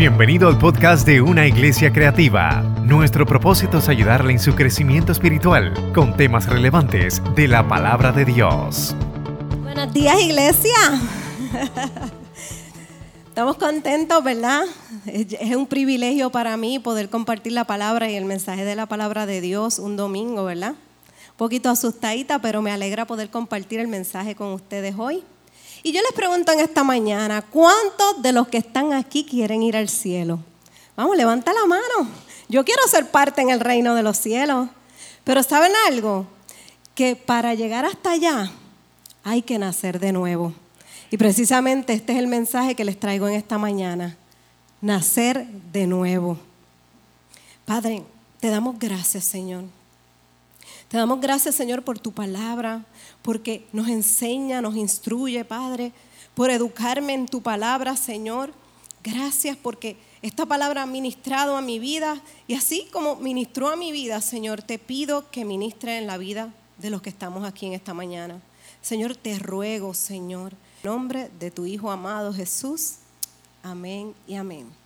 Bienvenido al podcast de Una Iglesia Creativa. Nuestro propósito es ayudarle en su crecimiento espiritual con temas relevantes de la palabra de Dios. Buenos días, iglesia. Estamos contentos, ¿verdad? Es un privilegio para mí poder compartir la palabra y el mensaje de la palabra de Dios un domingo, ¿verdad? Un poquito asustadita, pero me alegra poder compartir el mensaje con ustedes hoy. Y yo les pregunto en esta mañana, ¿cuántos de los que están aquí quieren ir al cielo? Vamos, levanta la mano. Yo quiero ser parte en el reino de los cielos. Pero ¿saben algo? Que para llegar hasta allá hay que nacer de nuevo. Y precisamente este es el mensaje que les traigo en esta mañana. Nacer de nuevo. Padre, te damos gracias, Señor. Te damos gracias, Señor, por tu palabra, porque nos enseña, nos instruye, Padre, por educarme en tu palabra, Señor. Gracias porque esta palabra ha ministrado a mi vida y así como ministró a mi vida, Señor, te pido que ministre en la vida de los que estamos aquí en esta mañana. Señor, te ruego, Señor, en nombre de tu Hijo amado Jesús. Amén y amén.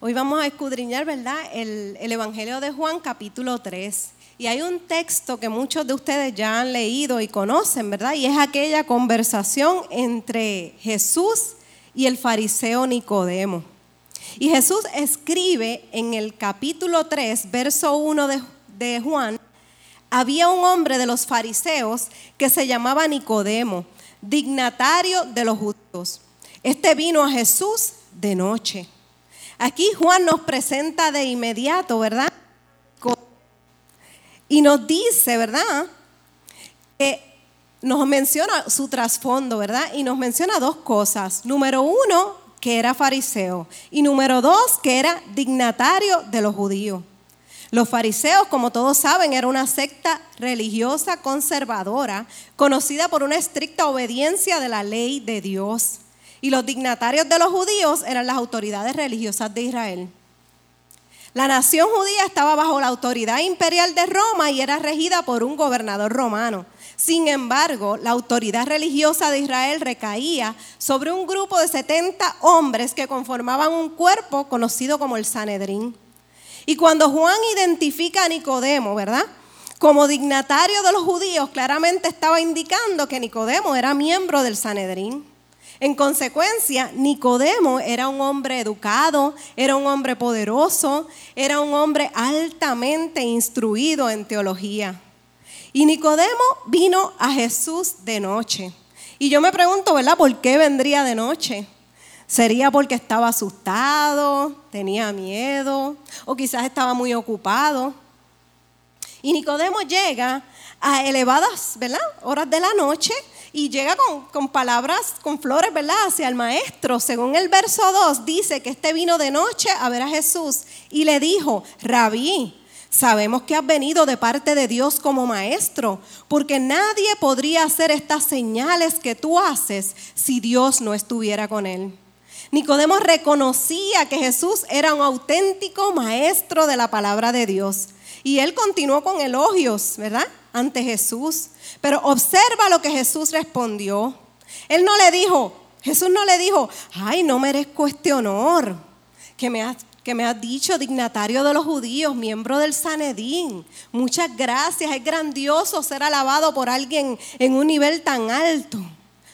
Hoy vamos a escudriñar, ¿verdad? El, el Evangelio de Juan, capítulo 3. Y hay un texto que muchos de ustedes ya han leído y conocen, ¿verdad? Y es aquella conversación entre Jesús y el fariseo Nicodemo. Y Jesús escribe en el capítulo 3, verso 1 de, de Juan, había un hombre de los fariseos que se llamaba Nicodemo, dignatario de los judíos. Este vino a Jesús de noche. Aquí Juan nos presenta de inmediato, ¿verdad? Y nos dice, ¿verdad? Que nos menciona su trasfondo, ¿verdad? Y nos menciona dos cosas. Número uno, que era fariseo. Y número dos, que era dignatario de los judíos. Los fariseos, como todos saben, era una secta religiosa conservadora, conocida por una estricta obediencia de la ley de Dios. Y los dignatarios de los judíos eran las autoridades religiosas de Israel. La nación judía estaba bajo la autoridad imperial de Roma y era regida por un gobernador romano. Sin embargo, la autoridad religiosa de Israel recaía sobre un grupo de 70 hombres que conformaban un cuerpo conocido como el Sanedrín. Y cuando Juan identifica a Nicodemo, ¿verdad? Como dignatario de los judíos, claramente estaba indicando que Nicodemo era miembro del Sanedrín. En consecuencia, Nicodemo era un hombre educado, era un hombre poderoso, era un hombre altamente instruido en teología. Y Nicodemo vino a Jesús de noche. Y yo me pregunto, ¿verdad? ¿Por qué vendría de noche? ¿Sería porque estaba asustado, tenía miedo o quizás estaba muy ocupado? Y Nicodemo llega a elevadas, ¿verdad? Horas de la noche y llega con, palabras, con flores, ¿verdad? Hacia el maestro. Según el verso 2 dice que este vino de noche a ver a Jesús y le dijo, rabí, sabemos que has venido de parte de Dios como maestro, porque nadie podría hacer estas señales que tú haces si Dios no estuviera con él. Nicodemo reconocía que Jesús era un auténtico maestro de la palabra de Dios. Y él continuó con elogios, ¿verdad? Ante Jesús. Pero observa lo que Jesús respondió. Él no le dijo, Jesús no le dijo, ay, no merezco este honor que me has, que me has dicho, dignatario de los judíos, miembro del Sanedín. Muchas gracias, es grandioso ser alabado por alguien en un nivel tan alto.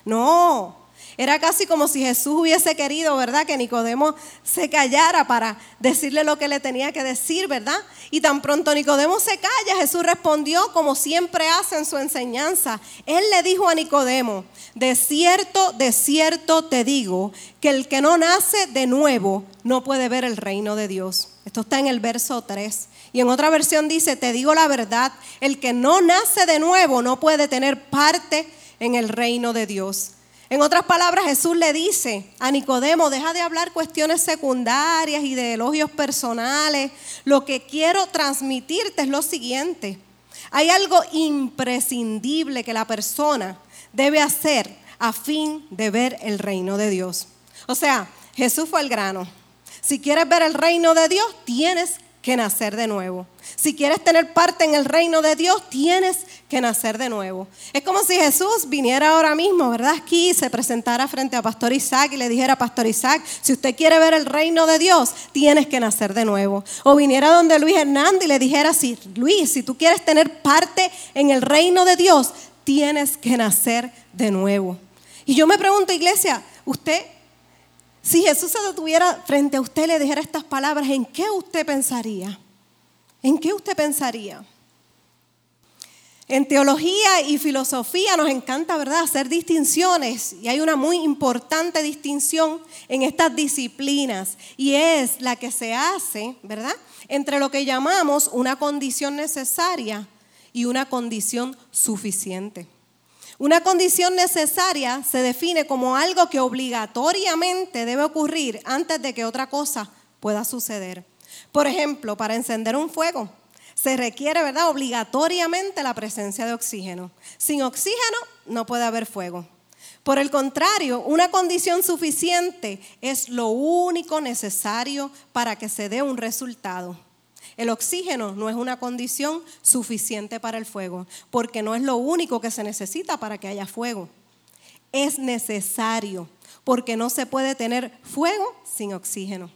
No, era casi como si Jesús hubiese querido, ¿verdad? Que Nicodemo se callara para decirle lo que le tenía que decir, ¿verdad? Y tan pronto Nicodemo se calla, Jesús respondió como siempre hace en su enseñanza. Él le dijo a Nicodemo, de cierto, de cierto te digo, que el que no nace de nuevo no puede ver el reino de Dios. Esto está en el verso 3. Y en otra versión dice, te digo la verdad, el que no nace de nuevo no puede tener parte en el reino de Dios. En otras palabras, Jesús le dice a Nicodemo, deja de hablar cuestiones secundarias y de elogios personales. Lo que quiero transmitirte es lo siguiente. Hay algo imprescindible que la persona debe hacer a fin de ver el reino de Dios. O sea, Jesús fue el grano. Si quieres ver el reino de Dios, tienes que nacer de nuevo. Si quieres tener parte en el reino de Dios, tienes que nacer de nuevo. Es como si Jesús viniera ahora mismo, ¿verdad? Aquí se presentara frente a Pastor Isaac y le dijera, Pastor Isaac, si usted quiere ver el reino de Dios, tienes que nacer de nuevo. O viniera donde Luis Hernández y le dijera, sí, Luis, si tú quieres tener parte en el reino de Dios, tienes que nacer de nuevo. Y yo me pregunto, iglesia, usted si Jesús se detuviera frente a usted y le dijera estas palabras, ¿en qué usted pensaría? ¿En qué usted pensaría? En teología y filosofía nos encanta, ¿verdad?, hacer distinciones y hay una muy importante distinción en estas disciplinas y es la que se hace, ¿verdad?, entre lo que llamamos una condición necesaria y una condición suficiente. Una condición necesaria se define como algo que obligatoriamente debe ocurrir antes de que otra cosa pueda suceder. Por ejemplo, para encender un fuego se requiere, ¿verdad?, obligatoriamente la presencia de oxígeno. Sin oxígeno no puede haber fuego. Por el contrario, una condición suficiente es lo único necesario para que se dé un resultado. El oxígeno no es una condición suficiente para el fuego, porque no es lo único que se necesita para que haya fuego. Es necesario, porque no se puede tener fuego sin oxígeno.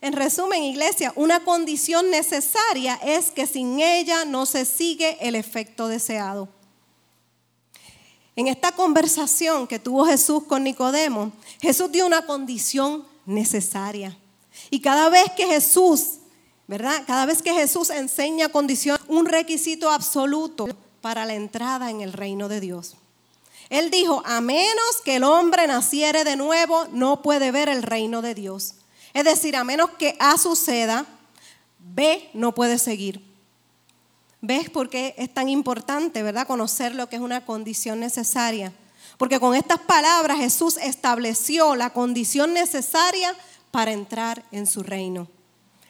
En resumen, iglesia, una condición necesaria es que sin ella no se sigue el efecto deseado. En esta conversación que tuvo Jesús con Nicodemo, Jesús dio una condición necesaria. Y cada vez que Jesús ¿verdad? Cada vez que Jesús enseña condición, un requisito absoluto para la entrada en el reino de Dios. Él dijo, a menos que el hombre naciere de nuevo, no puede ver el reino de Dios. Es decir, a menos que A suceda, B no puede seguir. ¿Ves por qué es tan importante, verdad? Conocer lo que es una condición necesaria. Porque con estas palabras Jesús estableció la condición necesaria para entrar en su reino.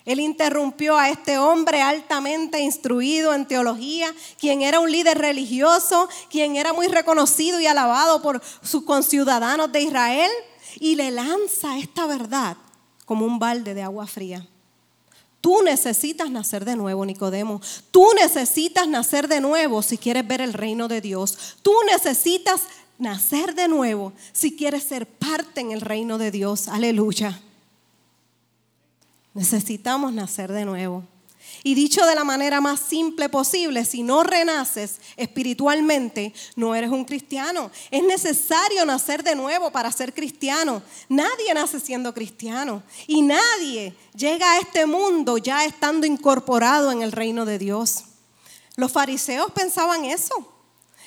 Él interrumpió a este hombre altamente instruido en teología, quien era un líder religioso, quien era muy reconocido y alabado por sus conciudadanos de Israel, y le lanza esta verdad como un balde de agua fría. Tú necesitas nacer de nuevo, Nicodemo. Tú necesitas nacer de nuevo si quieres ver el reino de Dios. Tú necesitas nacer de nuevo si quieres ser parte en el reino de Dios. Aleluya. Necesitamos nacer de nuevo. Y dicho de la manera más simple posible, si no renaces espiritualmente, no eres un cristiano. Es necesario nacer de nuevo para ser cristiano. Nadie nace siendo cristiano. Y nadie llega a este mundo ya estando incorporado en el reino de Dios. Los fariseos pensaban eso.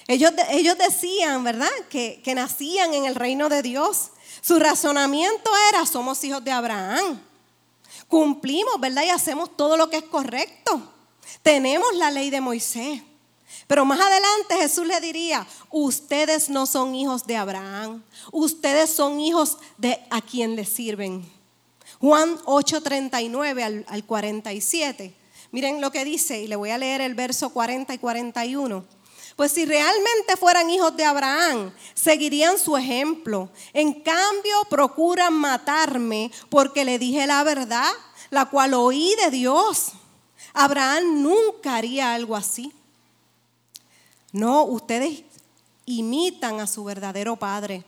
Ellos, ellos decían, ¿verdad?, que, que nacían en el reino de Dios. Su razonamiento era, somos hijos de Abraham cumplimos, ¿verdad? Y hacemos todo lo que es correcto. Tenemos la ley de Moisés. Pero más adelante Jesús le diría, ustedes no son hijos de Abraham, ustedes son hijos de a quien le sirven. Juan 8:39 al, al 47. Miren lo que dice, y le voy a leer el verso 40 y 41. Pues si realmente fueran hijos de Abraham, seguirían su ejemplo. En cambio, procuran matarme porque le dije la verdad, la cual oí de Dios. Abraham nunca haría algo así. No, ustedes imitan a su verdadero padre.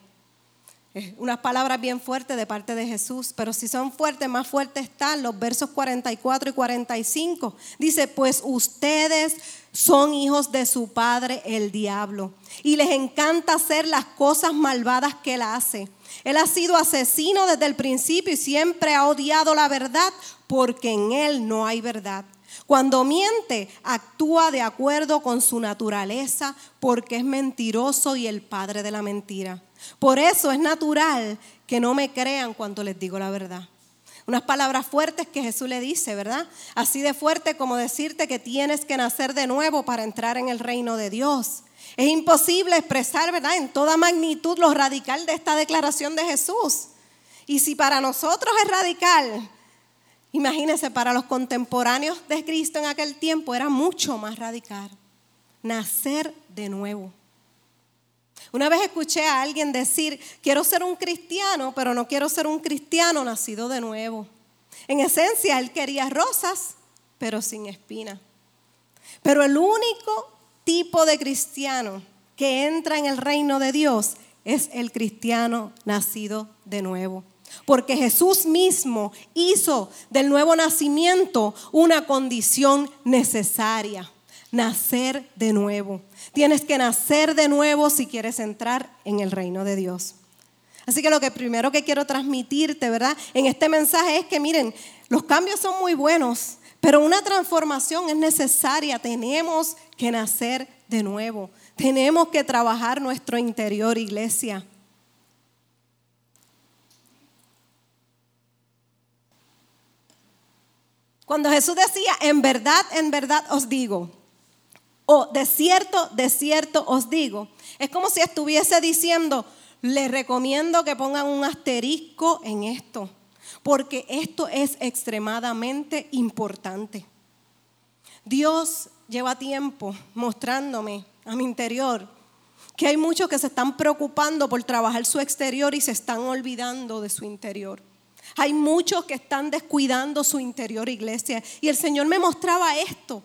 Unas palabras bien fuertes de parte de Jesús, pero si son fuertes, más fuertes están los versos 44 y 45. Dice, pues ustedes son hijos de su padre el diablo y les encanta hacer las cosas malvadas que él hace. Él ha sido asesino desde el principio y siempre ha odiado la verdad porque en él no hay verdad. Cuando miente, actúa de acuerdo con su naturaleza porque es mentiroso y el padre de la mentira. Por eso es natural que no me crean cuando les digo la verdad. Unas palabras fuertes que Jesús le dice, ¿verdad? Así de fuerte como decirte que tienes que nacer de nuevo para entrar en el reino de Dios. Es imposible expresar, ¿verdad? En toda magnitud lo radical de esta declaración de Jesús. Y si para nosotros es radical, imagínense, para los contemporáneos de Cristo en aquel tiempo era mucho más radical. Nacer de nuevo. Una vez escuché a alguien decir, quiero ser un cristiano, pero no quiero ser un cristiano nacido de nuevo. En esencia, él quería rosas, pero sin espina. Pero el único tipo de cristiano que entra en el reino de Dios es el cristiano nacido de nuevo. Porque Jesús mismo hizo del nuevo nacimiento una condición necesaria, nacer de nuevo. Tienes que nacer de nuevo si quieres entrar en el reino de Dios. Así que lo que primero que quiero transmitirte, ¿verdad? En este mensaje es que miren, los cambios son muy buenos, pero una transformación es necesaria. Tenemos que nacer de nuevo. Tenemos que trabajar nuestro interior, iglesia. Cuando Jesús decía, en verdad, en verdad os digo, o de cierto, de cierto os digo, es como si estuviese diciendo, les recomiendo que pongan un asterisco en esto, porque esto es extremadamente importante. Dios lleva tiempo mostrándome a mi interior que hay muchos que se están preocupando por trabajar su exterior y se están olvidando de su interior. Hay muchos que están descuidando su interior, iglesia. Y el Señor me mostraba esto.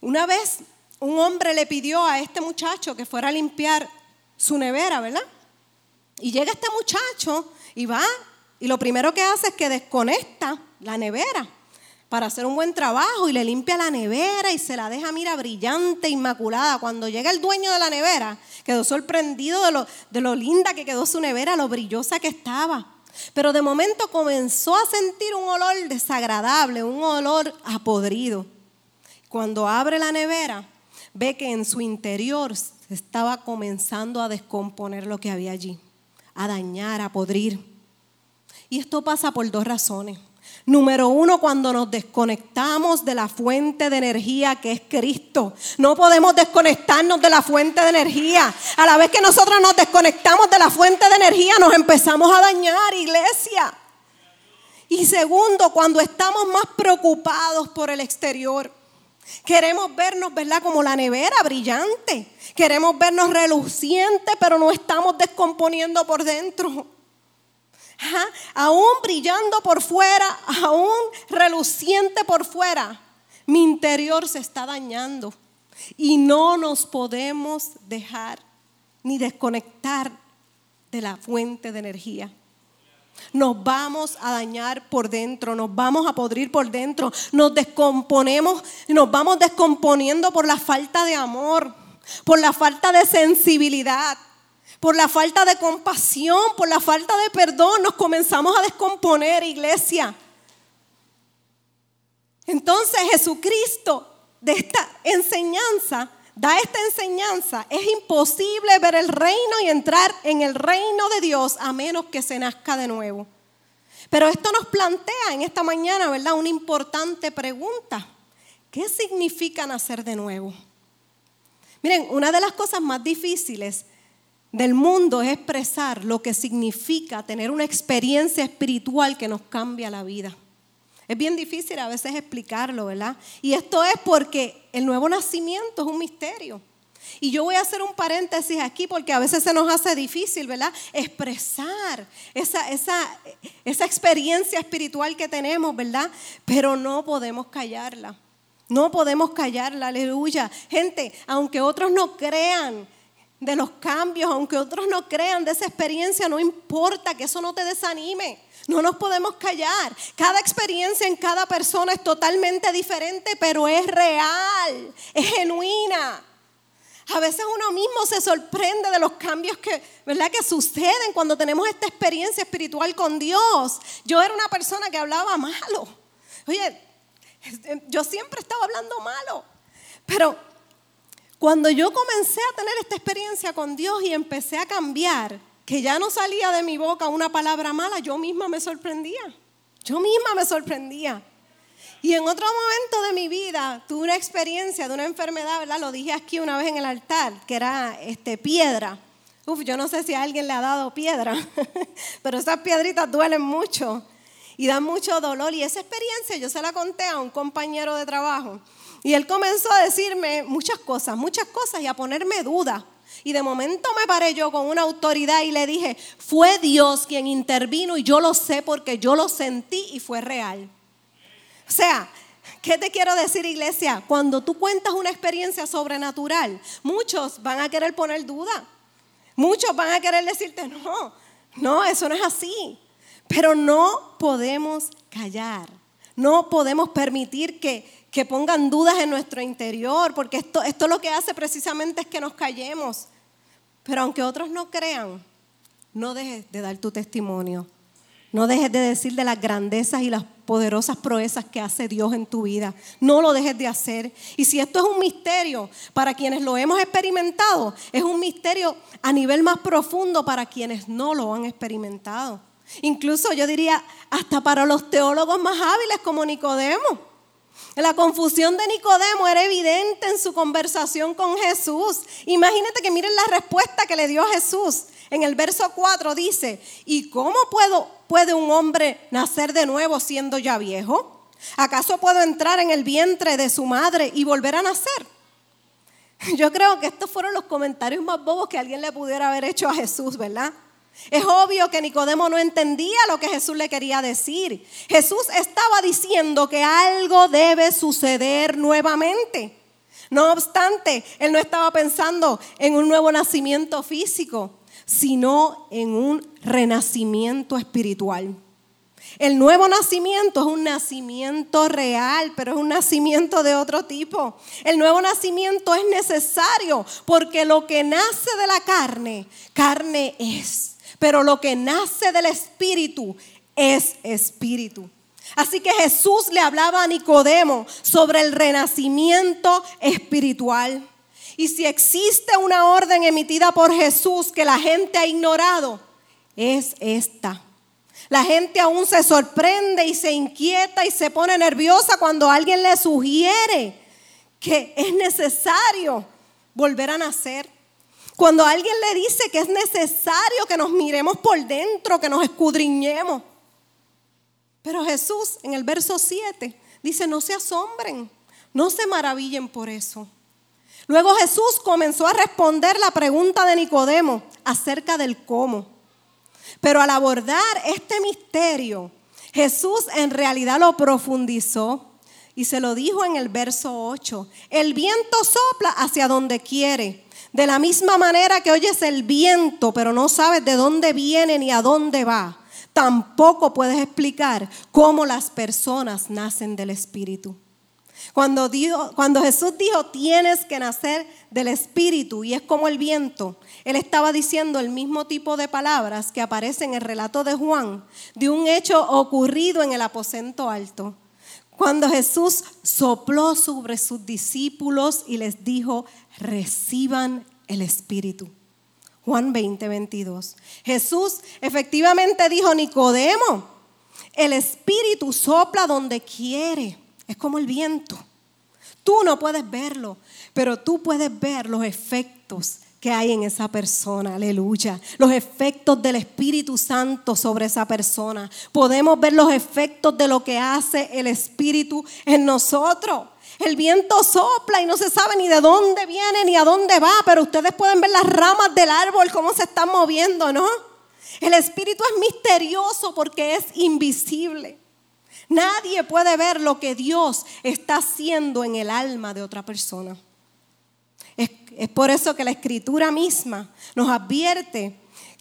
Una vez un hombre le pidió a este muchacho que fuera a limpiar su nevera, ¿verdad? Y llega este muchacho y va, y lo primero que hace es que desconecta la nevera para hacer un buen trabajo y le limpia la nevera y se la deja, mira, brillante, inmaculada. Cuando llega el dueño de la nevera, quedó sorprendido de lo, de lo linda que quedó su nevera, lo brillosa que estaba. Pero de momento comenzó a sentir un olor desagradable, un olor apodrido. Cuando abre la nevera, ve que en su interior estaba comenzando a descomponer lo que había allí a dañar, a podrir. Y esto pasa por dos razones. Número uno, cuando nos desconectamos de la fuente de energía que es Cristo. No podemos desconectarnos de la fuente de energía. A la vez que nosotros nos desconectamos de la fuente de energía, nos empezamos a dañar, iglesia. Y segundo, cuando estamos más preocupados por el exterior. Queremos vernos, ¿verdad? Como la nevera brillante. Queremos vernos relucientes, pero no estamos descomponiendo por dentro. Aún brillando por fuera, aún reluciente por fuera, mi interior se está dañando. Y no nos podemos dejar ni desconectar de la fuente de energía nos vamos a dañar por dentro, nos vamos a podrir por dentro, nos descomponemos, nos vamos descomponiendo por la falta de amor, por la falta de sensibilidad, por la falta de compasión, por la falta de perdón, nos comenzamos a descomponer, iglesia. Entonces Jesucristo de esta enseñanza da esta enseñanza, es imposible ver el reino y entrar en el reino de Dios a menos que se nazca de nuevo. Pero esto nos plantea en esta mañana, ¿verdad? Una importante pregunta. ¿Qué significa nacer de nuevo? Miren, una de las cosas más difíciles del mundo es expresar lo que significa tener una experiencia espiritual que nos cambia la vida. Es bien difícil a veces explicarlo, ¿verdad? Y esto es porque el nuevo nacimiento es un misterio. Y yo voy a hacer un paréntesis aquí porque a veces se nos hace difícil, ¿verdad? Expresar esa, esa, esa experiencia espiritual que tenemos, ¿verdad? Pero no podemos callarla. No podemos callarla, aleluya. Gente, aunque otros no crean de los cambios, aunque otros no crean de esa experiencia, no importa que eso no te desanime. No nos podemos callar. Cada experiencia en cada persona es totalmente diferente, pero es real, es genuina. A veces uno mismo se sorprende de los cambios que, ¿verdad? que suceden cuando tenemos esta experiencia espiritual con Dios. Yo era una persona que hablaba malo. Oye, yo siempre estaba hablando malo. Pero cuando yo comencé a tener esta experiencia con Dios y empecé a cambiar, que ya no salía de mi boca una palabra mala, yo misma me sorprendía. Yo misma me sorprendía. Y en otro momento de mi vida tuve una experiencia de una enfermedad, ¿verdad? Lo dije aquí una vez en el altar, que era este, piedra. Uf, yo no sé si a alguien le ha dado piedra, pero esas piedritas duelen mucho y dan mucho dolor. Y esa experiencia yo se la conté a un compañero de trabajo. Y él comenzó a decirme muchas cosas, muchas cosas y a ponerme dudas. Y de momento me paré yo con una autoridad y le dije, fue Dios quien intervino y yo lo sé porque yo lo sentí y fue real. O sea, ¿Qué te quiero decir, iglesia? Cuando tú cuentas una experiencia sobrenatural, muchos van a querer poner duda. Muchos van a querer decirte, no, no, eso no es así. Pero no podemos callar. No podemos permitir que, que pongan dudas en nuestro interior, porque esto, esto lo que hace precisamente es que nos callemos. Pero aunque otros no crean, no dejes de dar tu testimonio. No dejes de decir de las grandezas y las poderosas proezas que hace Dios en tu vida. No lo dejes de hacer. Y si esto es un misterio para quienes lo hemos experimentado, es un misterio a nivel más profundo para quienes no lo han experimentado. Incluso yo diría hasta para los teólogos más hábiles como Nicodemo. La confusión de Nicodemo era evidente en su conversación con Jesús. Imagínate que miren la respuesta que le dio Jesús. En el verso 4 dice, ¿y cómo puedo, puede un hombre nacer de nuevo siendo ya viejo? ¿Acaso puedo entrar en el vientre de su madre y volver a nacer? Yo creo que estos fueron los comentarios más bobos que alguien le pudiera haber hecho a Jesús, ¿verdad? Es obvio que Nicodemo no entendía lo que Jesús le quería decir. Jesús estaba diciendo que algo debe suceder nuevamente. No obstante, él no estaba pensando en un nuevo nacimiento físico sino en un renacimiento espiritual. El nuevo nacimiento es un nacimiento real, pero es un nacimiento de otro tipo. El nuevo nacimiento es necesario porque lo que nace de la carne, carne es. Pero lo que nace del espíritu es espíritu. Así que Jesús le hablaba a Nicodemo sobre el renacimiento espiritual. Y si existe una orden emitida por Jesús que la gente ha ignorado, es esta. La gente aún se sorprende y se inquieta y se pone nerviosa cuando alguien le sugiere que es necesario volver a nacer. Cuando alguien le dice que es necesario que nos miremos por dentro, que nos escudriñemos. Pero Jesús en el verso 7 dice, no se asombren, no se maravillen por eso. Luego Jesús comenzó a responder la pregunta de Nicodemo acerca del cómo. Pero al abordar este misterio, Jesús en realidad lo profundizó y se lo dijo en el verso 8. El viento sopla hacia donde quiere. De la misma manera que oyes el viento, pero no sabes de dónde viene ni a dónde va, tampoco puedes explicar cómo las personas nacen del Espíritu. Cuando, cuando Jesús dijo, tienes que nacer del Espíritu y es como el viento, Él estaba diciendo el mismo tipo de palabras que aparecen en el relato de Juan, de un hecho ocurrido en el aposento alto. Cuando Jesús sopló sobre sus discípulos y les dijo, reciban el Espíritu. Juan 20, 22. Jesús efectivamente dijo, Nicodemo, el Espíritu sopla donde quiere es como el viento. Tú no puedes verlo, pero tú puedes ver los efectos que hay en esa persona, aleluya. Los efectos del Espíritu Santo sobre esa persona. Podemos ver los efectos de lo que hace el Espíritu en nosotros. El viento sopla y no se sabe ni de dónde viene ni a dónde va, pero ustedes pueden ver las ramas del árbol, cómo se están moviendo, ¿no? El Espíritu es misterioso porque es invisible. Nadie puede ver lo que Dios está haciendo en el alma de otra persona. Es, por eso que la escritura misma nos advierte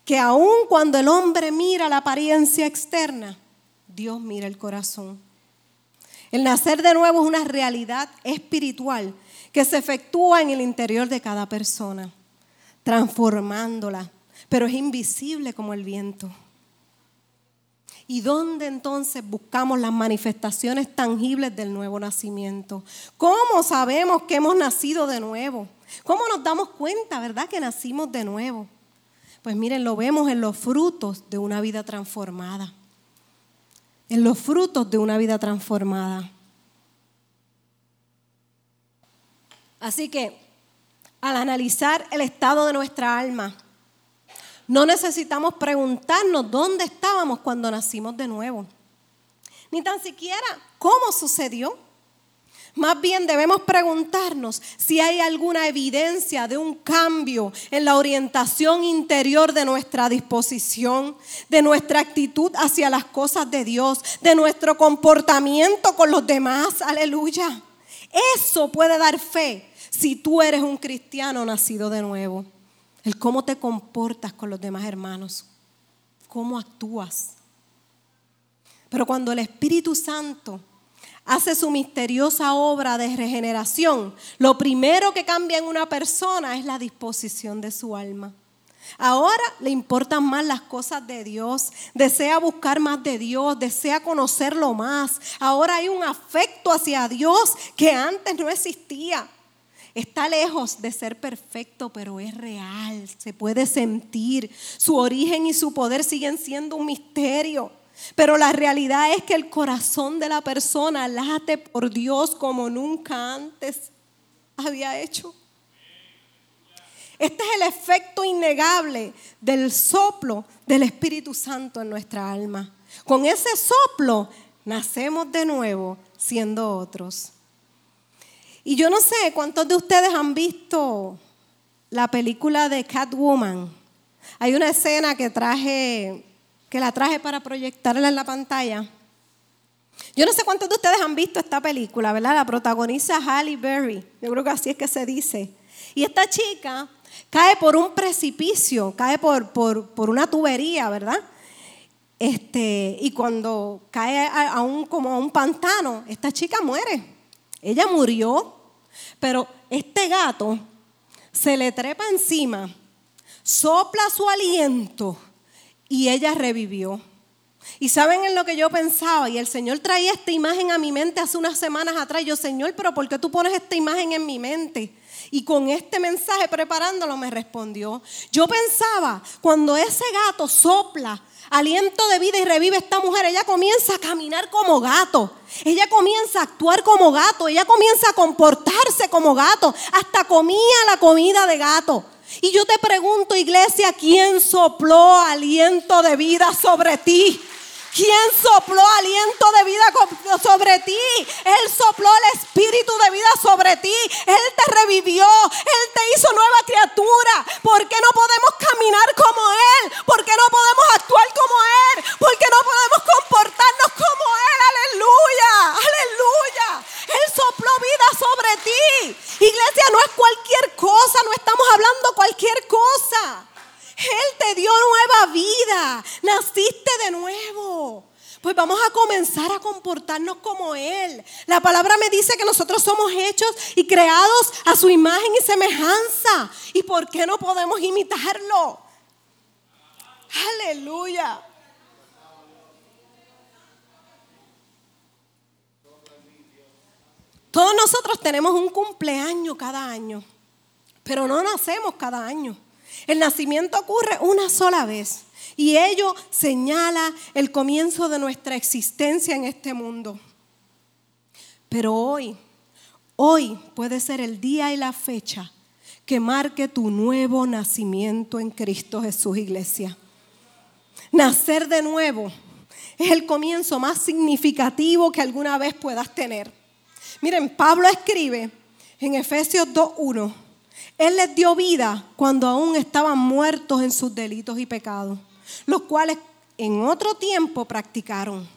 que aun cuando el hombre mira la apariencia externa, Dios mira el corazón. El nacer de nuevo es una realidad espiritual que se efectúa en el interior de cada persona, transformándola, pero es invisible como el viento. ¿Y dónde entonces buscamos las manifestaciones tangibles del nuevo nacimiento? ¿Cómo sabemos que hemos nacido de nuevo? ¿Cómo nos damos cuenta, verdad, que nacimos de nuevo? Pues miren, lo vemos en los frutos de una vida transformada. En los frutos de una vida transformada. Así que, al analizar el estado de nuestra alma, no necesitamos preguntarnos dónde estábamos cuando nacimos de nuevo, ni tan siquiera cómo sucedió. Más bien debemos preguntarnos si hay alguna evidencia de un cambio en la orientación interior de nuestra disposición, de nuestra actitud hacia las cosas de Dios, de nuestro comportamiento con los demás. Aleluya. Eso puede dar fe si tú eres un cristiano nacido de nuevo. El cómo te comportas con los demás hermanos, cómo actúas. Pero cuando el Espíritu Santo hace su misteriosa obra de regeneración, lo primero que cambia en una persona es la disposición de su alma. Ahora le importan más las cosas de Dios, desea buscar más de Dios, desea conocerlo más. Ahora hay un afecto hacia Dios que antes no existía. Está lejos de ser perfecto, pero es real, se puede sentir. Su origen y su poder siguen siendo un misterio. Pero la realidad es que el corazón de la persona late por Dios como nunca antes había hecho. Este es el efecto innegable del soplo del Espíritu Santo en nuestra alma. Con ese soplo nacemos de nuevo siendo otros. Y yo no sé cuántos de ustedes han visto la película de Catwoman. Hay una escena que traje que la traje para proyectarla en la pantalla. Yo no sé cuántos de ustedes han visto esta película, ¿verdad? La protagoniza Halle Berry. Yo creo que así es que se dice. Y esta chica cae por un precipicio, cae por, por, una tubería, ¿verdad? Este, y cuando cae a, un, como a un pantano, esta chica muere. Ella murió, pero este gato se le trepa encima, sopla su aliento y ella revivió. Y saben en lo que yo pensaba, y el Señor traía esta imagen a mi mente hace unas semanas atrás. Yo, Señor, pero ¿por qué tú pones esta imagen en mi mente? Y con este mensaje preparándolo me respondió. Yo pensaba, cuando ese gato sopla aliento de vida y revive esta mujer, ella comienza a caminar como gato. Ella comienza a actuar como gato. Ella comienza a comportarse como gato. Hasta comía la comida de gato. Y yo te pregunto, iglesia, ¿quién sopló aliento de vida sobre ti? ¿Quién sopló aliento de vida sobre ti? Él sopló el espíritu de vida sobre ti. Él te revivió. Él te hizo nueva criatura. ¿Por qué no podemos caminar como Él? ¿Por qué no podemos actuar como Él? ¿Por qué no podemos comportarnos como Él? Aleluya. Aleluya. Él sopló vida sobre ti. Iglesia, no es cualquier cosa. No estamos hablando cualquier cosa. Él te dio nueva vida. Naciste de nuevo. Pues vamos a comenzar a comportarnos como Él. La palabra me dice que nosotros somos hechos y creados a su imagen y semejanza. ¿Y por qué no podemos imitarlo? Aleluya. Todos nosotros tenemos un cumpleaños cada año, pero no nacemos cada año. El nacimiento ocurre una sola vez y ello señala el comienzo de nuestra existencia en este mundo. Pero hoy, hoy puede ser el día y la fecha que marque tu nuevo nacimiento en Cristo Jesús, iglesia. Nacer de nuevo es el comienzo más significativo que alguna vez puedas tener. Miren, Pablo escribe en Efesios 2.1 él les dio vida cuando aún estaban muertos en sus delitos y pecados, los cuales en otro tiempo practicaron,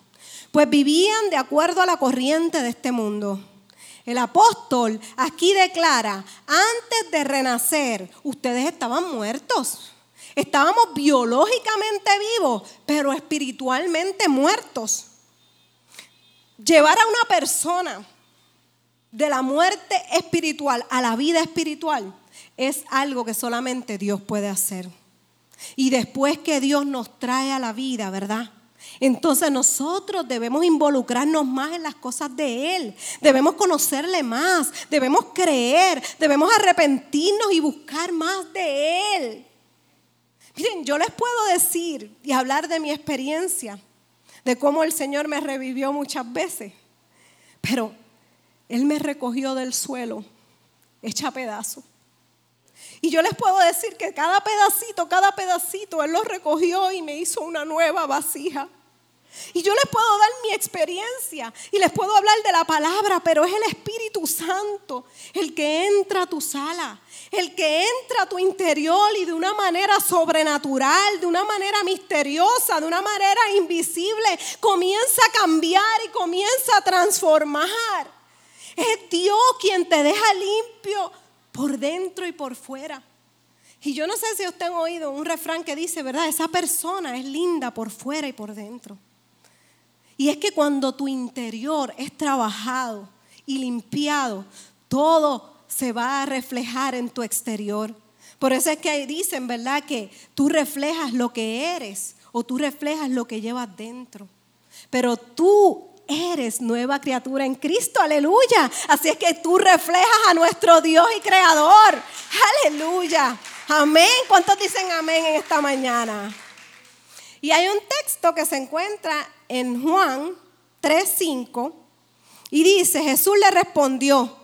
pues vivían de acuerdo a la corriente de este mundo. El apóstol aquí declara, antes de renacer, ustedes estaban muertos. Estábamos biológicamente vivos, pero espiritualmente muertos. Llevar a una persona de la muerte espiritual a la vida espiritual es algo que solamente Dios puede hacer. Y después que Dios nos trae a la vida, ¿verdad? Entonces nosotros debemos involucrarnos más en las cosas de Él, debemos conocerle más, debemos creer, debemos arrepentirnos y buscar más de Él. Miren, yo les puedo decir y hablar de mi experiencia, de cómo el Señor me revivió muchas veces, pero Él me recogió del suelo, hecha pedazo. Y yo les puedo decir que cada pedacito, cada pedacito, Él lo recogió y me hizo una nueva vasija. Y yo les puedo dar mi experiencia y les puedo hablar de la palabra, pero es el Espíritu Santo el que entra a tu sala, el que entra a tu interior y de una manera sobrenatural, de una manera misteriosa, de una manera invisible, comienza a cambiar y comienza a transformar. Es Dios quien te deja limpio por dentro y por fuera. Y yo no sé si usted ha oído un refrán que dice, ¿verdad? Esa persona es linda por fuera y por dentro. Y es que cuando tu interior es trabajado y limpiado, todo se va a reflejar en tu exterior. Por eso es que dicen, ¿verdad? Que tú reflejas lo que eres o tú reflejas lo que llevas dentro. Pero tú eres nueva criatura en Cristo, aleluya. Así es que tú reflejas a nuestro Dios y Creador, aleluya. Amén. ¿Cuántos dicen amén en esta mañana? Y hay un texto que se encuentra en Juan 3:5 y dice, Jesús le respondió,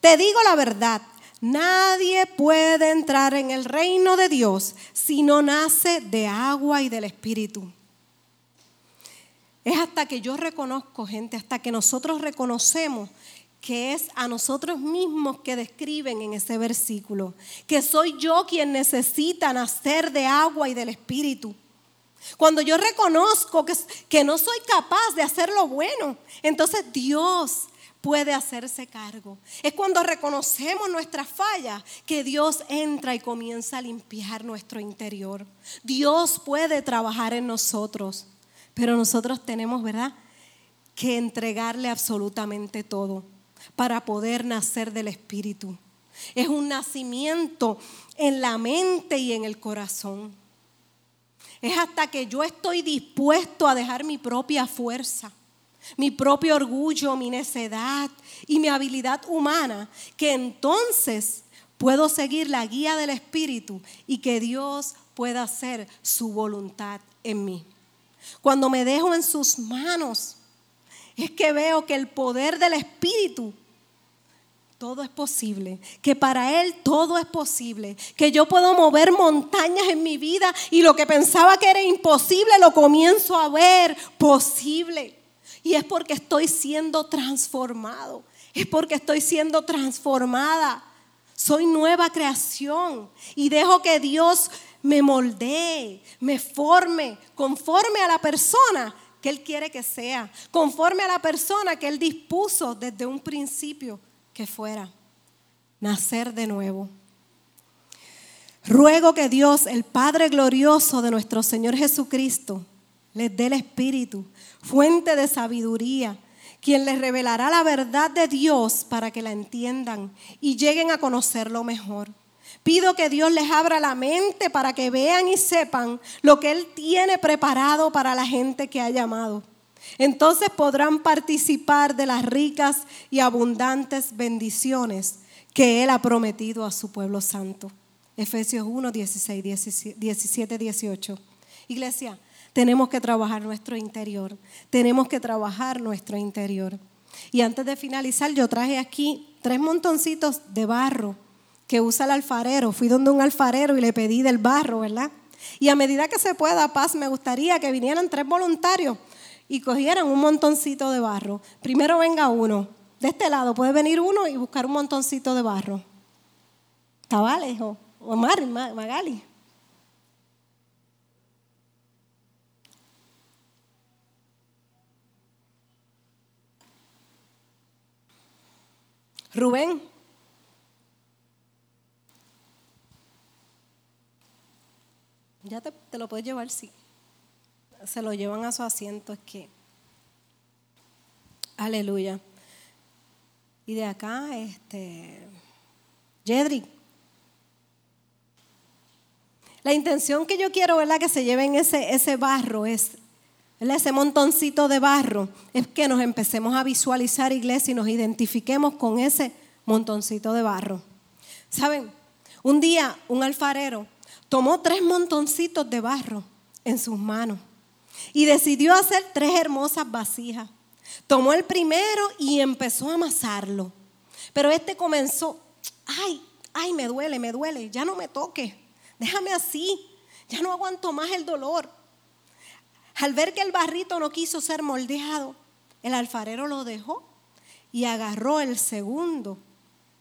te digo la verdad, nadie puede entrar en el reino de Dios si no nace de agua y del Espíritu. Es hasta que yo reconozco, gente, hasta que nosotros reconocemos que es a nosotros mismos que describen en ese versículo, que soy yo quien necesita nacer de agua y del Espíritu. Cuando yo reconozco que, que no soy capaz de hacer lo bueno, entonces Dios puede hacerse cargo. Es cuando reconocemos nuestras fallas que Dios entra y comienza a limpiar nuestro interior. Dios puede trabajar en nosotros, pero nosotros tenemos, ¿verdad? Que entregarle absolutamente todo para poder nacer del Espíritu. Es un nacimiento en la mente y en el corazón. Es hasta que yo estoy dispuesto a dejar mi propia fuerza, mi propio orgullo, mi necedad y mi habilidad humana, que entonces puedo seguir la guía del Espíritu y que Dios pueda hacer su voluntad en mí. Cuando me dejo en sus manos, es que veo que el poder del Espíritu todo es posible, que para Él todo es posible, que yo puedo mover montañas en mi vida y lo que pensaba que era imposible lo comienzo a ver posible. Y es porque estoy siendo transformado, es porque estoy siendo transformada. Soy nueva creación y dejo que Dios me moldee, me forme conforme a la persona que Él quiere que sea, conforme a la persona que Él dispuso desde un principio que fuera, nacer de nuevo. Ruego que Dios, el Padre glorioso de nuestro Señor Jesucristo, les dé el Espíritu, fuente de sabiduría, quien les revelará la verdad de Dios para que la entiendan y lleguen a conocerlo mejor. Pido que Dios les abra la mente para que vean y sepan lo que Él tiene preparado para la gente que ha llamado entonces podrán participar de las ricas y abundantes bendiciones que Él ha prometido a su pueblo santo. Efesios 1, 16, 17, 18. Iglesia, tenemos que trabajar nuestro interior. Tenemos que trabajar nuestro interior. Y antes de finalizar, yo traje aquí tres montoncitos de barro que usa el alfarero. Fui donde un alfarero y le pedí del barro, ¿verdad? Y a medida que se pueda, paz, me gustaría que vinieran tres voluntarios y cogieran un montoncito de barro. Primero venga uno. De este lado puede venir uno y buscar un montoncito de barro. Tabales o Omar, Magali. Rubén. Ya te, lo puedes llevar, sí se lo llevan a su asiento, es que, aleluya. Y de acá, este, Jedrick. La intención que yo quiero, ¿verdad? Que se lleven ese, ese barro, es, ese montoncito de barro, es que nos empecemos a visualizar iglesia y nos identifiquemos con ese montoncito de barro. ¿Saben? Un día un alfarero tomó tres montoncitos de barro en sus manos y decidió hacer tres hermosas vasijas. Tomó el primero y empezó a amasarlo. Pero este comenzó, ay, ay, me duele, me duele, ya no me toque, déjame así, ya no aguanto más el dolor. Al ver que el barrito no quiso ser moldeado, el alfarero lo dejó y agarró el segundo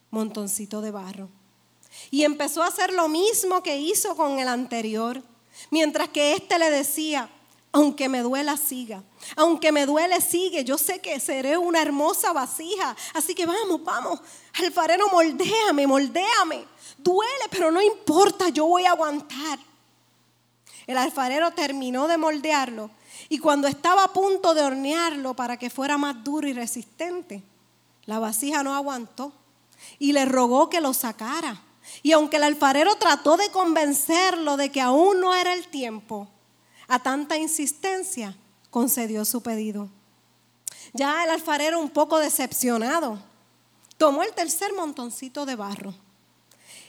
montoncito de barro. Y empezó a hacer lo mismo que hizo con el anterior, mientras que éste le decía, aunque me duela, siga. Aunque me duele, sigue. Yo sé que seré una hermosa vasija. Así que vamos, vamos. Alfarero, moldéame, moldéame. Duele, pero no importa, yo voy a aguantar. El alfarero terminó de moldearlo y cuando estaba a punto de hornearlo para que fuera más duro y resistente, la vasija no aguantó y le rogó que lo sacara. Y aunque el alfarero trató de convencerlo de que aún no era el tiempo, a tanta insistencia concedió su pedido. Ya el alfarero un poco decepcionado, tomó el tercer montoncito de barro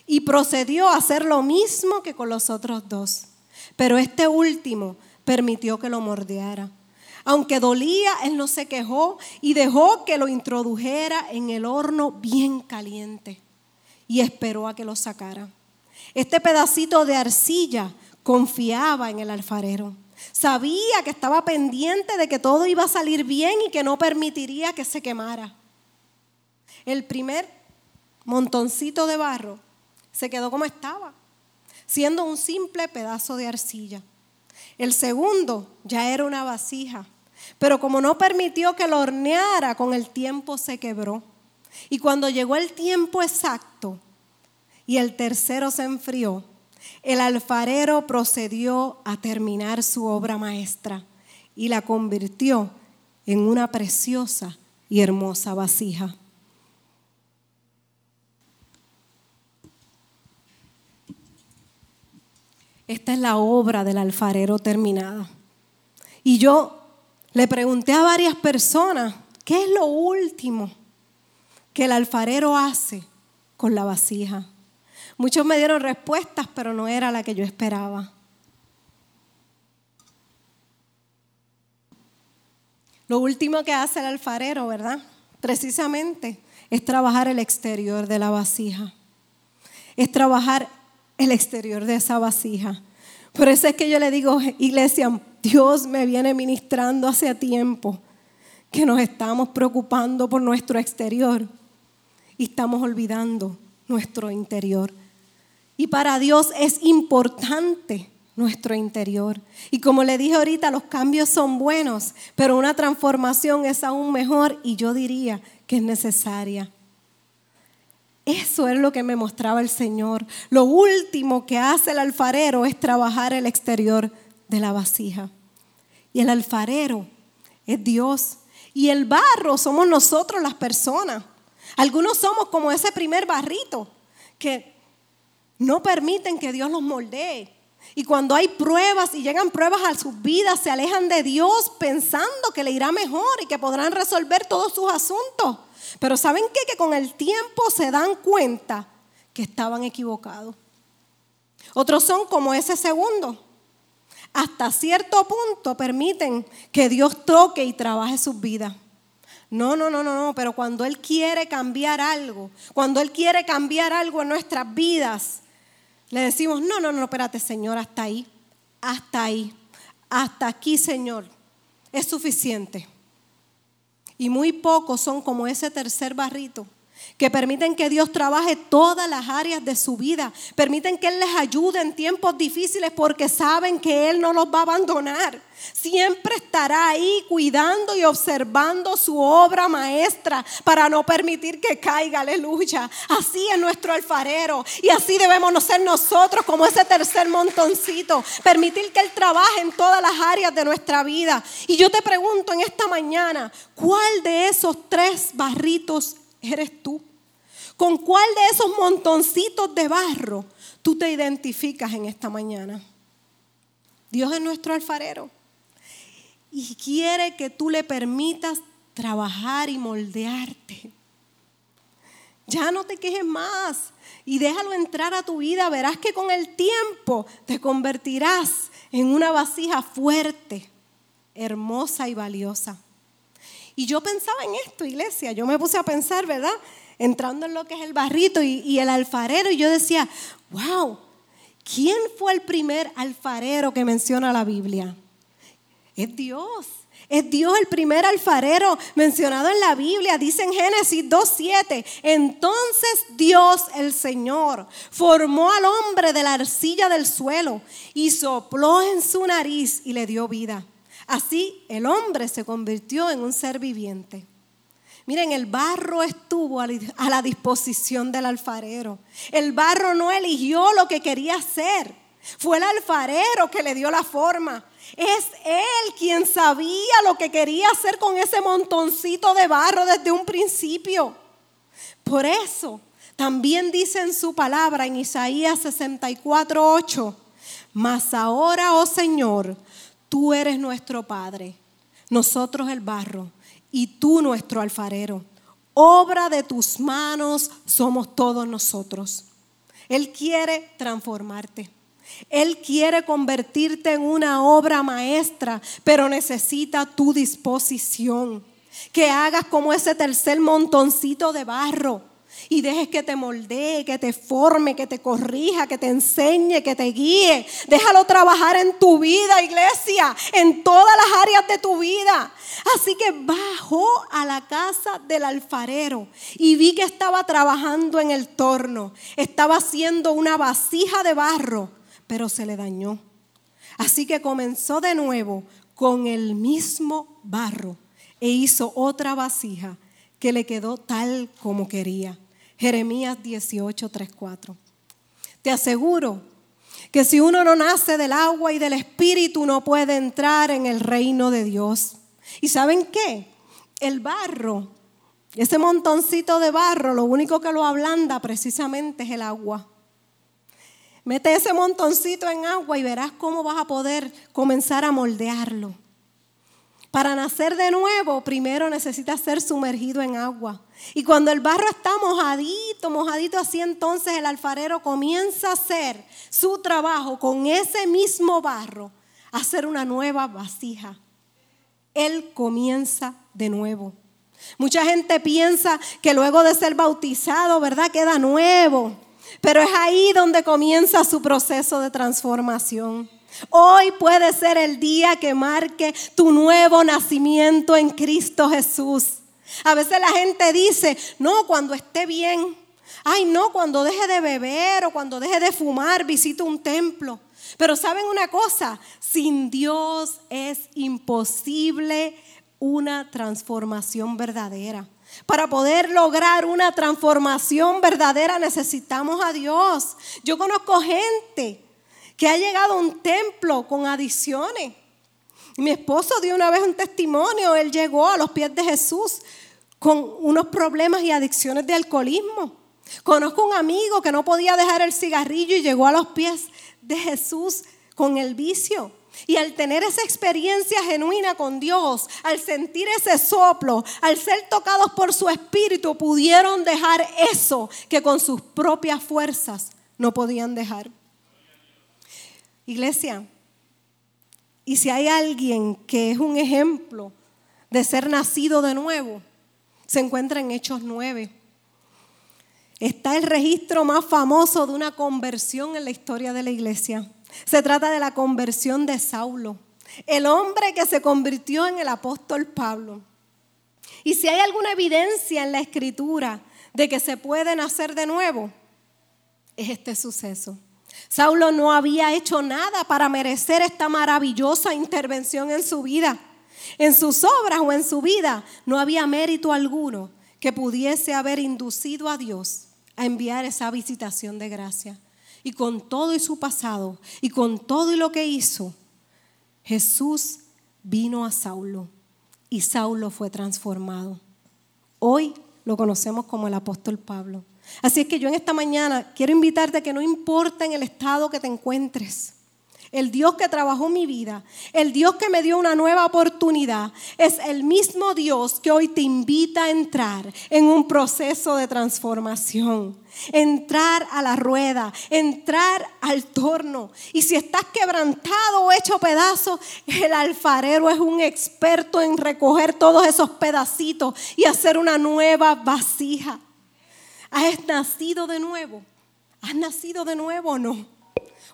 y procedió a hacer lo mismo que con los otros dos. Pero este último permitió que lo mordeara. Aunque dolía, él no se quejó y dejó que lo introdujera en el horno bien caliente y esperó a que lo sacara. Este pedacito de arcilla confiaba en el alfarero. Sabía que estaba pendiente de que todo iba a salir bien y que no permitiría que se quemara. El primer montoncito de barro se quedó como estaba, siendo un simple pedazo de arcilla. El segundo ya era una vasija, pero como no permitió que lo horneara, con el tiempo se quebró. Y cuando llegó el tiempo exacto y el tercero se enfrió, el alfarero procedió a terminar su obra maestra y la convirtió en una preciosa y hermosa vasija. Esta es la obra del alfarero terminada. Y yo le pregunté a varias personas, ¿qué es lo último que el alfarero hace con la vasija? Muchos me dieron respuestas, pero no era la que yo esperaba. Lo último que hace el alfarero, ¿verdad? Precisamente es trabajar el exterior de la vasija. Es trabajar el exterior de esa vasija. Por eso es que yo le digo, iglesia, Dios me viene ministrando hace tiempo que nos estamos preocupando por nuestro exterior y estamos olvidando nuestro interior. Y para Dios es importante nuestro interior. Y como le dije ahorita, los cambios son buenos, pero una transformación es aún mejor y yo diría que es necesaria. Eso es lo que me mostraba el Señor. Lo último que hace el alfarero es trabajar el exterior de la vasija. Y el alfarero es Dios. Y el barro somos nosotros las personas. Algunos somos como ese primer barrito que no permiten que Dios los moldee. Y cuando hay pruebas y llegan pruebas a sus vidas, se alejan de Dios pensando que le irá mejor y que podrán resolver todos sus asuntos. Pero ¿saben qué? Que con el tiempo se dan cuenta que estaban equivocados. Otros son como ese segundo. Hasta cierto punto permiten que Dios toque y trabaje sus vidas. No, no, no, no, no, pero cuando Él quiere cambiar algo, cuando Él quiere cambiar algo en nuestras vidas, le decimos, no, no, no, espérate, Señor, hasta ahí, hasta ahí, hasta aquí, Señor, es suficiente. Y muy pocos son como ese tercer barrito que permiten que Dios trabaje todas las áreas de su vida, permiten que Él les ayude en tiempos difíciles porque saben que Él no los va a abandonar. Siempre estará ahí cuidando y observando su obra maestra para no permitir que caiga, aleluya. Así es nuestro alfarero y así debemos ser nosotros como ese tercer montoncito, permitir que Él trabaje en todas las áreas de nuestra vida. Y yo te pregunto en esta mañana, ¿cuál de esos tres barritos eres tú. ¿Con cuál de esos montoncitos de barro tú te identificas en esta mañana? Dios es nuestro alfarero y quiere que tú le permitas trabajar y moldearte. Ya no te quejes más y déjalo entrar a tu vida. Verás que con el tiempo te convertirás en una vasija fuerte, hermosa y valiosa. Y yo pensaba en esto, iglesia. Yo me puse a pensar, ¿verdad? Entrando en lo que es el barrito y, el alfarero. Y yo decía, wow, ¿quién fue el primer alfarero que menciona la Biblia? Es Dios. Es Dios el primer alfarero mencionado en la Biblia. Dice en Génesis 2.7. Entonces Dios el Señor formó al hombre de la arcilla del suelo y sopló en su nariz y le dio vida. Así el hombre se convirtió en un ser viviente. Miren, el barro estuvo a la disposición del alfarero. El barro no eligió lo que quería hacer. Fue el alfarero que le dio la forma. Es él quien sabía lo que quería hacer con ese montoncito de barro desde un principio. Por eso, también dice en su palabra en Isaías 64, 8, mas ahora, oh Señor, tú eres nuestro Padre, nosotros el barro y tú nuestro alfarero. Obra de tus manos somos todos nosotros. Él quiere transformarte. Él quiere convertirte en una obra maestra, pero necesita tu disposición. Que hagas como ese tercer montoncito de barro y dejes que te moldee, que te forme, que te corrija, que te enseñe, que te guíe. Déjalo trabajar en tu vida, iglesia, en todas las áreas de tu vida. Así que bajó a la casa del alfarero y vi que estaba trabajando en el torno. Estaba haciendo una vasija de barro, pero se le dañó. Así que comenzó de nuevo con el mismo barro e hizo otra vasija que le quedó tal como quería. Jeremías 18, 3, 4. Te aseguro que si uno no nace del agua y del espíritu no puede entrar en el reino de Dios. ¿Y saben qué? El barro, ese montoncito de barro, lo único que lo ablanda precisamente es el agua. Mete ese montoncito en agua y verás cómo vas a poder comenzar a moldearlo. Para nacer de nuevo, primero necesitas ser sumergido en agua. Y cuando el barro está mojadito, mojadito así, entonces el alfarero comienza a hacer su trabajo con ese mismo barro, hacer una nueva vasija. Él comienza de nuevo. Mucha gente piensa que luego de ser bautizado, ¿verdad? Queda nuevo. Pero es ahí donde comienza su proceso de transformación. Hoy puede ser el día que marque tu nuevo nacimiento en Cristo Jesús. A veces la gente dice, no, cuando esté bien. Ay, no, cuando deje de beber o cuando deje de fumar, visito un templo. Pero saben una cosa, sin Dios es imposible una transformación verdadera. Para poder lograr una transformación verdadera necesitamos a Dios. Yo conozco gente que ha llegado a un templo con adicciones. Mi esposo dio una vez un testimonio, él llegó a los pies de Jesús con unos problemas y adicciones de alcoholismo. Conozco un amigo que no podía dejar el cigarrillo y llegó a los pies de Jesús con el vicio. Y al tener esa experiencia genuina con Dios, al sentir ese soplo, al ser tocados por su espíritu, pudieron dejar eso que con sus propias fuerzas no podían dejar. Iglesia, y si hay alguien que es un ejemplo de ser nacido de nuevo, se encuentra en Hechos 9. Está el registro más famoso de una conversión en la historia de la iglesia. Se trata de la conversión de Saulo, el hombre que se convirtió en el apóstol Pablo. Y si hay alguna evidencia en la escritura de que se puede nacer de nuevo, es este suceso. Saulo no había hecho nada para merecer esta maravillosa intervención en su vida. En sus obras o en su vida no había mérito alguno que pudiese haber inducido a Dios a enviar esa visitación de gracia. Y con todo y su pasado y con todo y lo que hizo, Jesús vino a Saulo y Saulo fue transformado. Hoy lo conocemos como el apóstol Pablo. Así es que yo en esta mañana quiero invitarte a que no importa en el estado que te encuentres, el Dios que trabajó mi vida, el Dios que me dio una nueva oportunidad, es el mismo Dios que hoy te invita a entrar en un proceso de transformación. Entrar a la rueda, entrar al torno. Y si estás quebrantado o hecho pedazos, el alfarero es un experto en recoger todos esos pedacitos y hacer una nueva vasija. ¿Has nacido de nuevo? ¿Has nacido de nuevo o no?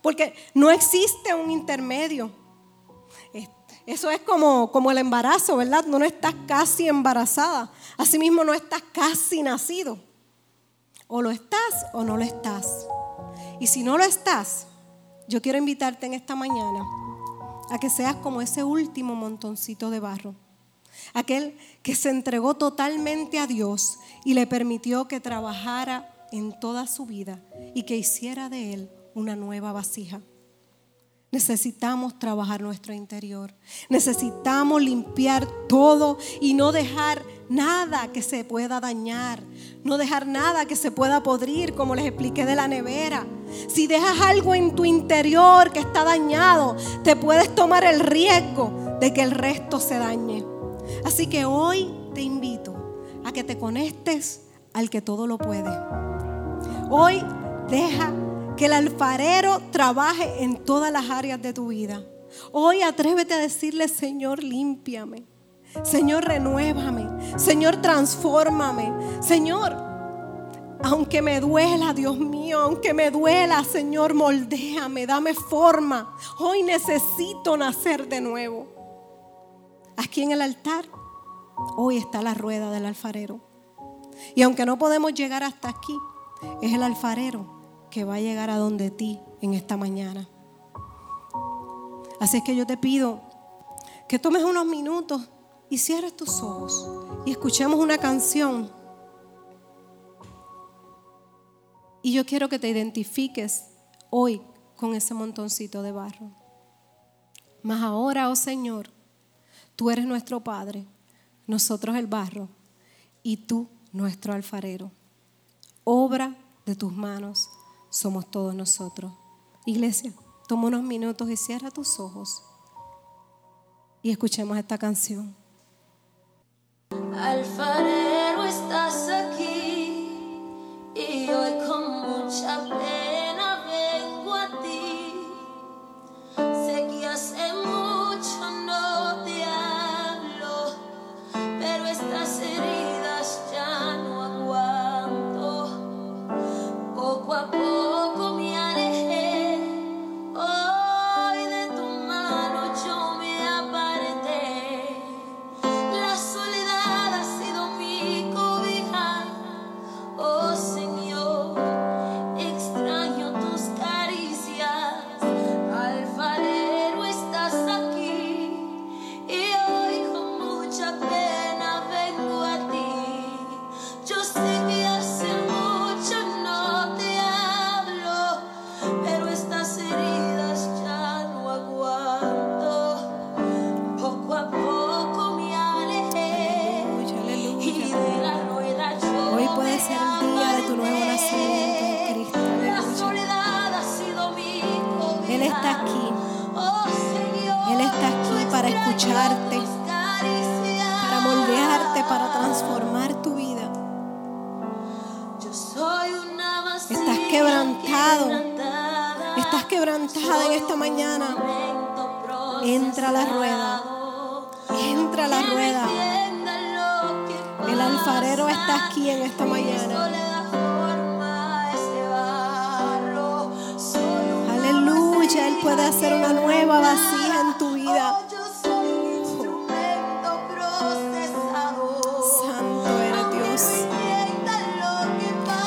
Porque no existe un intermedio. Eso es como, como el embarazo, ¿verdad? No estás casi embarazada. Asimismo, no estás casi nacido. O lo estás o no lo estás. Y si no lo estás, yo quiero invitarte en esta mañana a que seas como ese último montoncito de barro. Aquel que se entregó totalmente a Dios y le permitió que trabajara en toda su vida y que hiciera de él una nueva vasija. Necesitamos trabajar nuestro interior. Necesitamos limpiar todo y no dejar nada que se pueda dañar. No dejar nada que se pueda podrir, como les expliqué de la nevera. Si dejas algo en tu interior que está dañado, te puedes tomar el riesgo de que el resto se dañe. Así que hoy te invito a que te conectes al que todo lo puede. Hoy deja que el alfarero trabaje en todas las áreas de tu vida. Hoy atrévete a decirle, Señor, límpiame. Señor, renuévame. Señor, transfórmame. Señor, aunque me duela, Dios mío, aunque me duela, Señor, moldéame, dame forma. Hoy necesito nacer de nuevo. Aquí en el altar, hoy está la rueda del alfarero. Y aunque no podemos llegar hasta aquí, es el alfarero que va a llegar a donde ti en esta mañana. Así es que yo te pido que tomes unos minutos y cierres tus ojos y escuchemos una canción. Y yo quiero que te identifiques hoy con ese montoncito de barro. Mas ahora, oh Señor, tú eres nuestro Padre, nosotros el barro y tú nuestro alfarero. Obra de tus manos somos todos nosotros. Iglesia, toma unos minutos y cierra tus ojos y escuchemos esta canción. Alfarero, estás aquí y hoy con mucha pena vengo a ti.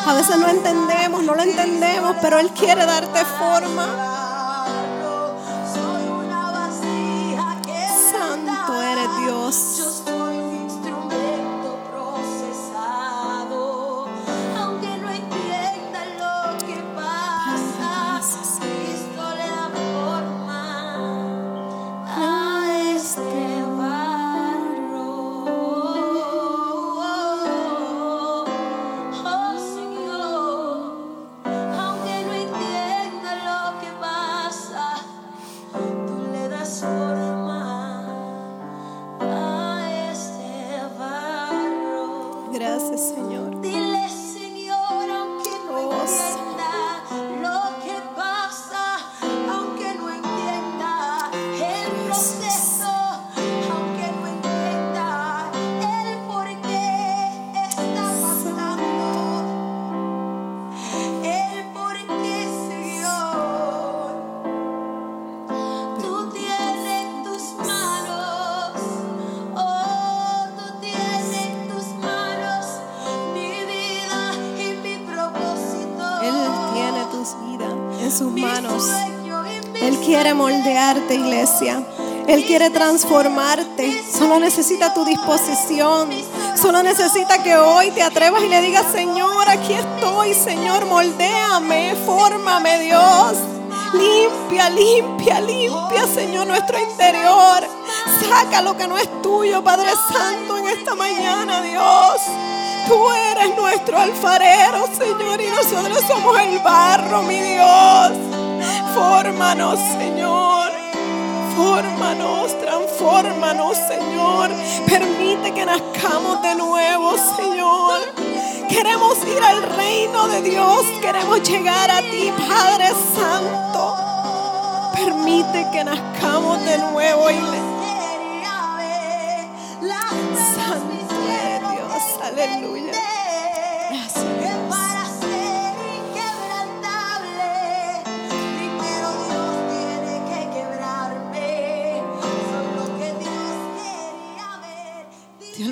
A veces no entendemos, no lo entendemos, pero Él quiere darte forma. Transformarte. Solo necesita tu disposición. Solo necesita que hoy te atrevas y le digas, Señor, aquí estoy, Señor, moldéame, fórmame, Dios. Limpia, limpia, limpia, Señor, nuestro interior. Saca lo que no es tuyo, Padre Santo, en esta mañana, Dios. Tú eres nuestro alfarero, Señor, y nosotros somos el barro, mi Dios. Fórmanos, Señor. Fórmanos, transfórmanos, Señor. Permite que nazcamos de nuevo, Señor. Queremos ir al reino de Dios. Queremos llegar a ti, Padre Santo. Permite que nazcamos de nuevo, Iglesia. Santo eres Dios, aleluya.